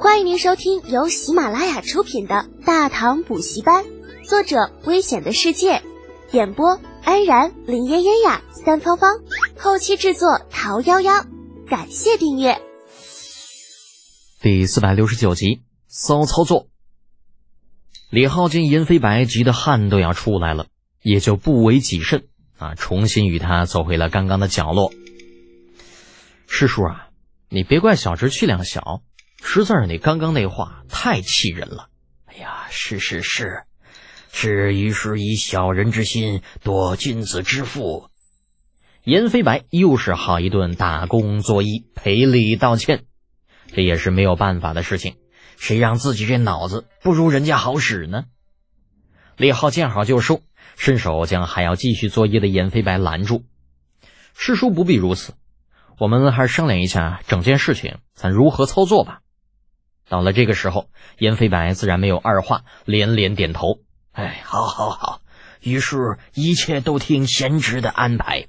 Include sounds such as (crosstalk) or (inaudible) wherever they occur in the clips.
欢迎您收听由喜马拉雅出品的《大唐补习班》，作者：危险的世界，演播：安然、林嫣嫣呀、三芳芳，后期制作：桃夭夭。感谢订阅。第四百六十九集，骚操作。李浩见严飞白急得汗都要出来了，也就不为己甚啊，重新与他走回了刚刚的角落。师叔啊，你别怪小侄气量小，实在是你刚刚那话太气人了。哎呀，是是是，是于是以小人之心夺君子之腹。严飞白又是好一顿打工作揖赔礼道歉，这也是没有办法的事情。谁让自己这脑子不如人家好使呢？李浩见好就收，伸手将还要继续作业的严飞白拦住。师叔不必如此。我们还是商量一下整件事情，咱如何操作吧。到了这个时候，严飞白自然没有二话，连连点头。哎，好，好，好。于是，一切都听贤侄的安排。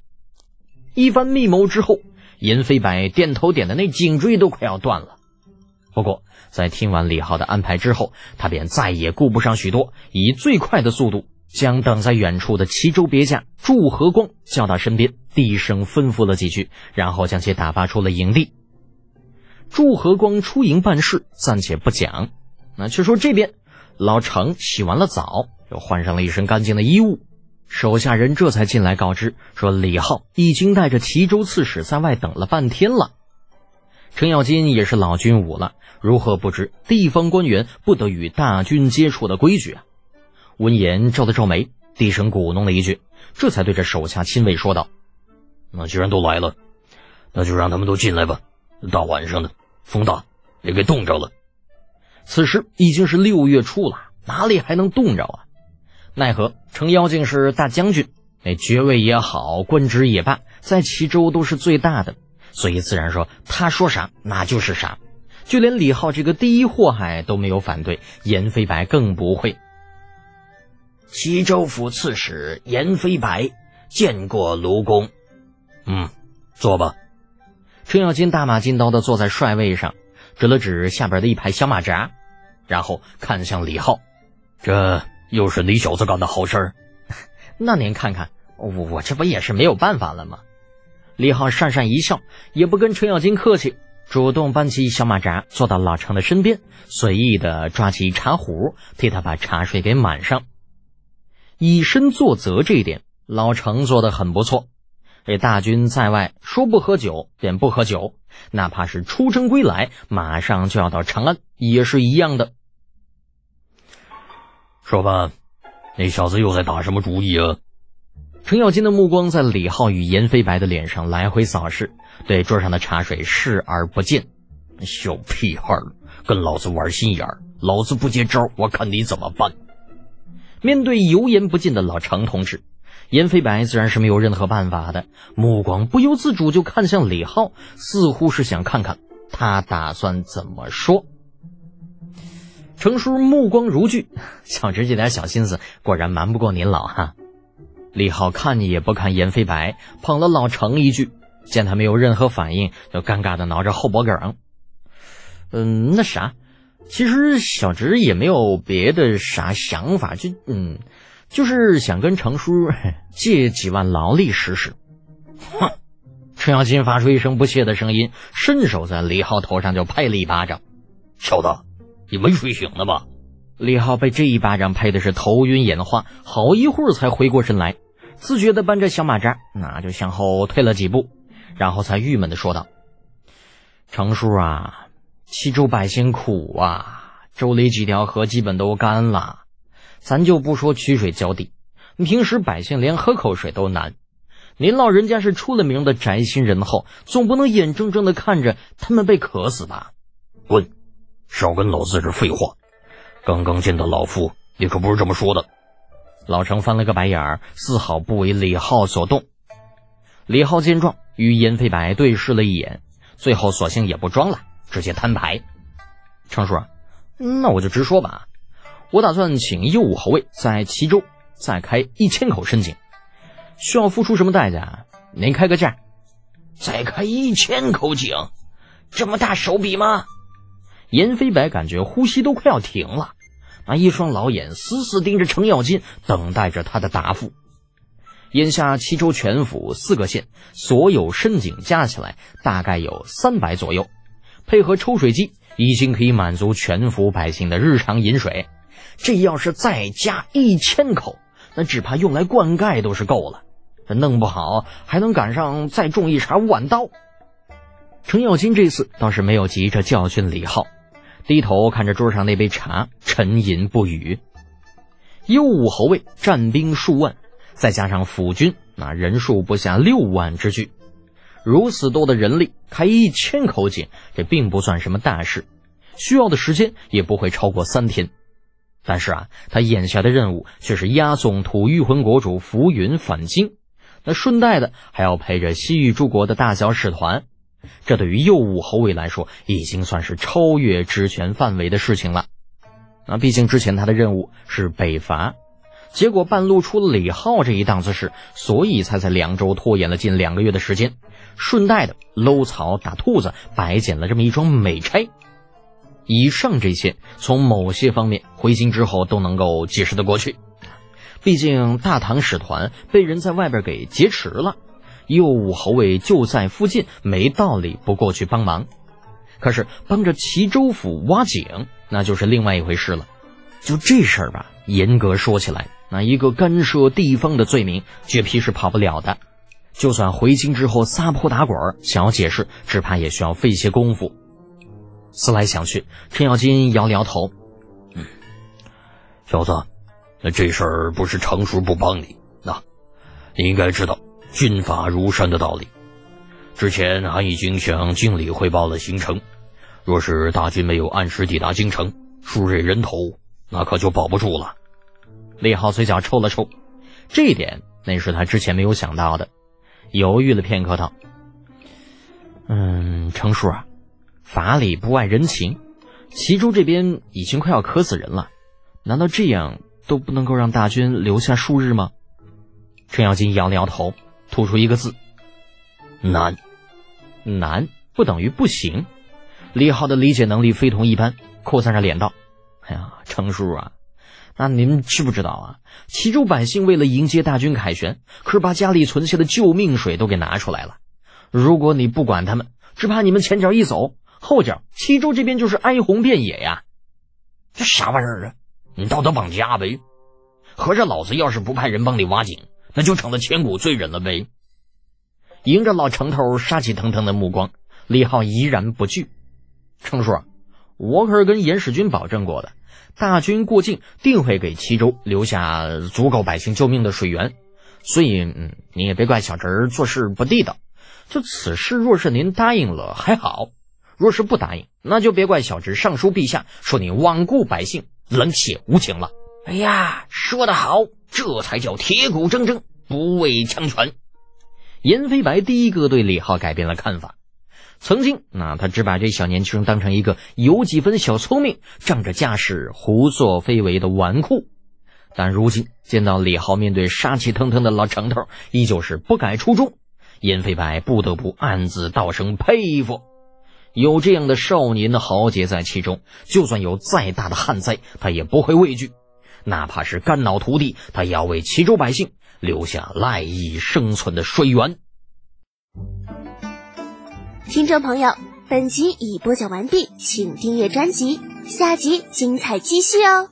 一番密谋之后，严飞白点头点的那颈椎都快要断了。不过，在听完李浩的安排之后，他便再也顾不上许多，以最快的速度。将等在远处的齐州别驾祝和光叫到身边，低声吩咐了几句，然后将其打发出了营地。祝和光出营办事，暂且不讲。那却说这边，老程洗完了澡，又换上了一身干净的衣物，手下人这才进来告知说，李浩已经带着齐州刺史在外等了半天了。程咬金也是老军武了，如何不知地方官员不得与大军接触的规矩啊？闻言皱了皱眉，低声鼓弄了一句，这才对着手下亲卫说道：“那既然都来了，那就让他们都进来吧。大晚上的，风大，也给冻着了。此时已经是六月初了，哪里还能冻着啊？奈何程妖精是大将军，那爵位也好，官职也罢，在齐州都是最大的，所以自然说他说啥那就是啥。就连李浩这个第一祸害都没有反对，严飞白更不会。”齐州府刺史严飞白见过卢公，嗯，坐吧。程咬金大马金刀的坐在帅位上，指了指下边的一排小马扎，然后看向李浩：“这又是你小子干的好事儿。(laughs) 那您看看，我我这不也是没有办法了吗？”李浩讪讪一笑，也不跟程咬金客气，主动搬起小马扎，坐到老程的身边，随意的抓起茶壶，替他把茶水给满上。以身作则这一点，老程做的很不错。这大军在外，说不喝酒便不喝酒，哪怕是出征归来，马上就要到长安，也是一样的。说吧，那小子又在打什么主意啊？程咬金的目光在李浩与严飞白的脸上来回扫视，对桌上的茶水视而不见。小屁孩，跟老子玩心眼儿，老子不接招，我看你怎么办。面对油盐不进的老程同志，严飞白自然是没有任何办法的，目光不由自主就看向李浩，似乎是想看看他打算怎么说。程叔目光如炬，小侄这点小心思果然瞒不过您老哈。李浩看也不看严飞白，捧了老程一句，见他没有任何反应，就尴尬的挠着后脖梗。嗯，那啥。其实小侄也没有别的啥想法，就嗯，就是想跟程叔 (laughs) 借几万劳力使使。哼！程咬金发出一声不屑的声音，伸手在李浩头上就拍了一巴掌。小子，你没睡醒呢吧？李浩被这一巴掌拍的是头晕眼花，好一会儿才回过神来，自觉的扳着小马扎，那就向后退了几步，然后才郁闷的说道：“程叔啊。”齐州百姓苦啊，州里几条河基本都干了，咱就不说取水浇地，平时百姓连喝口水都难。您老人家是出了名的宅心仁厚，总不能眼睁睁的看着他们被渴死吧？滚！少跟老子这废话！刚刚见到老夫，你可不是这么说的。老程翻了个白眼儿，丝毫不为李浩所动。李浩见状，与严飞白对视了一眼，最后索性也不装了。直接摊牌，程叔，那我就直说吧，我打算请右武侯位在齐州再开一千口深井，需要付出什么代价？您开个价。再开一千口井，这么大手笔吗？严飞白感觉呼吸都快要停了，那一双老眼死死盯着程咬金，等待着他的答复。眼下齐州全府四个县所有深井加起来大概有三百左右，配合抽水机，已经可以满足全府百姓的日常饮水。这要是再加一千口，那只怕用来灌溉都是够了。这弄不好还能赶上再种一茬晚稻。程咬金这次倒是没有急着教训李浩，低头看着桌上那杯茶，沉吟不语。幽武侯卫战兵数万。再加上府军，那人数不下六万之巨，如此多的人力开一千口井，这并不算什么大事，需要的时间也不会超过三天。但是啊，他眼下的任务却是押送吐玉魂国主浮云返京，那顺带的还要陪着西域诸国的大小使团，这对于右武侯卫来说，已经算是超越职权范围的事情了。那毕竟之前他的任务是北伐。结果半路出了李浩这一档子事，所以才在凉州拖延了近两个月的时间，顺带的搂草打兔子，白捡了这么一桩美差。以上这些，从某些方面回京之后都能够解释得过去。毕竟大唐使团被人在外边给劫持了，右武侯卫就在附近，没道理不过去帮忙。可是帮着齐州府挖井，那就是另外一回事了。就这事儿吧，严格说起来。那一个干涉地方的罪名，绝皮是跑不了的。就算回京之后撒泼打滚，想要解释，只怕也需要费些功夫。思来想去，程咬金摇了摇头：“嗯，小子，那这事儿不是程叔不帮你，那你应该知道军法如山的道理。之前俺已经向经理汇报了行程，若是大军没有按时抵达京城，数瑞人头，那可就保不住了。”李浩嘴角抽了抽，这一点那是他之前没有想到的。犹豫了片刻，道：“嗯，程叔啊，法理不外人情，齐州这边已经快要渴死人了，难道这样都不能够让大军留下数日吗？”程咬金摇了摇头，吐出一个字：“难。”难不等于不行。李浩的理解能力非同一般，扩散着脸道：“哎呀，程叔啊。”那您知不知道啊？齐州百姓为了迎接大军凯旋，可是把家里存下的救命水都给拿出来了。如果你不管他们，只怕你们前脚一走，后脚齐州这边就是哀鸿遍野呀！这啥玩意儿啊？你道德绑架呗！合着老子要是不派人帮你挖井，那就成了千古罪人了呗！迎着老程头杀气腾腾的目光，李浩依然不惧。程叔，我可是跟严使君保证过的。大军过境，定会给齐州留下足够百姓救命的水源，所以，嗯，你也别怪小侄儿做事不地道。就此事，若是您答应了还好；若是不答应，那就别怪小侄上书陛下，说你罔顾百姓，冷血无情了。哎呀，说得好，这才叫铁骨铮铮，不畏强权。严飞白第一个对李浩改变了看法。曾经，那他只把这小年轻当成一个有几分小聪明、仗着架势胡作非为的纨绔，但如今见到李浩面对杀气腾腾的老程头，依旧是不改初衷，严飞白不得不暗自道声佩服。有这样的少年的豪杰在其中，就算有再大的旱灾，他也不会畏惧；哪怕是肝脑涂地，他也要为齐州百姓留下赖以生存的水源。听众朋友，本集已播讲完毕，请订阅专辑，下集精彩继续哦。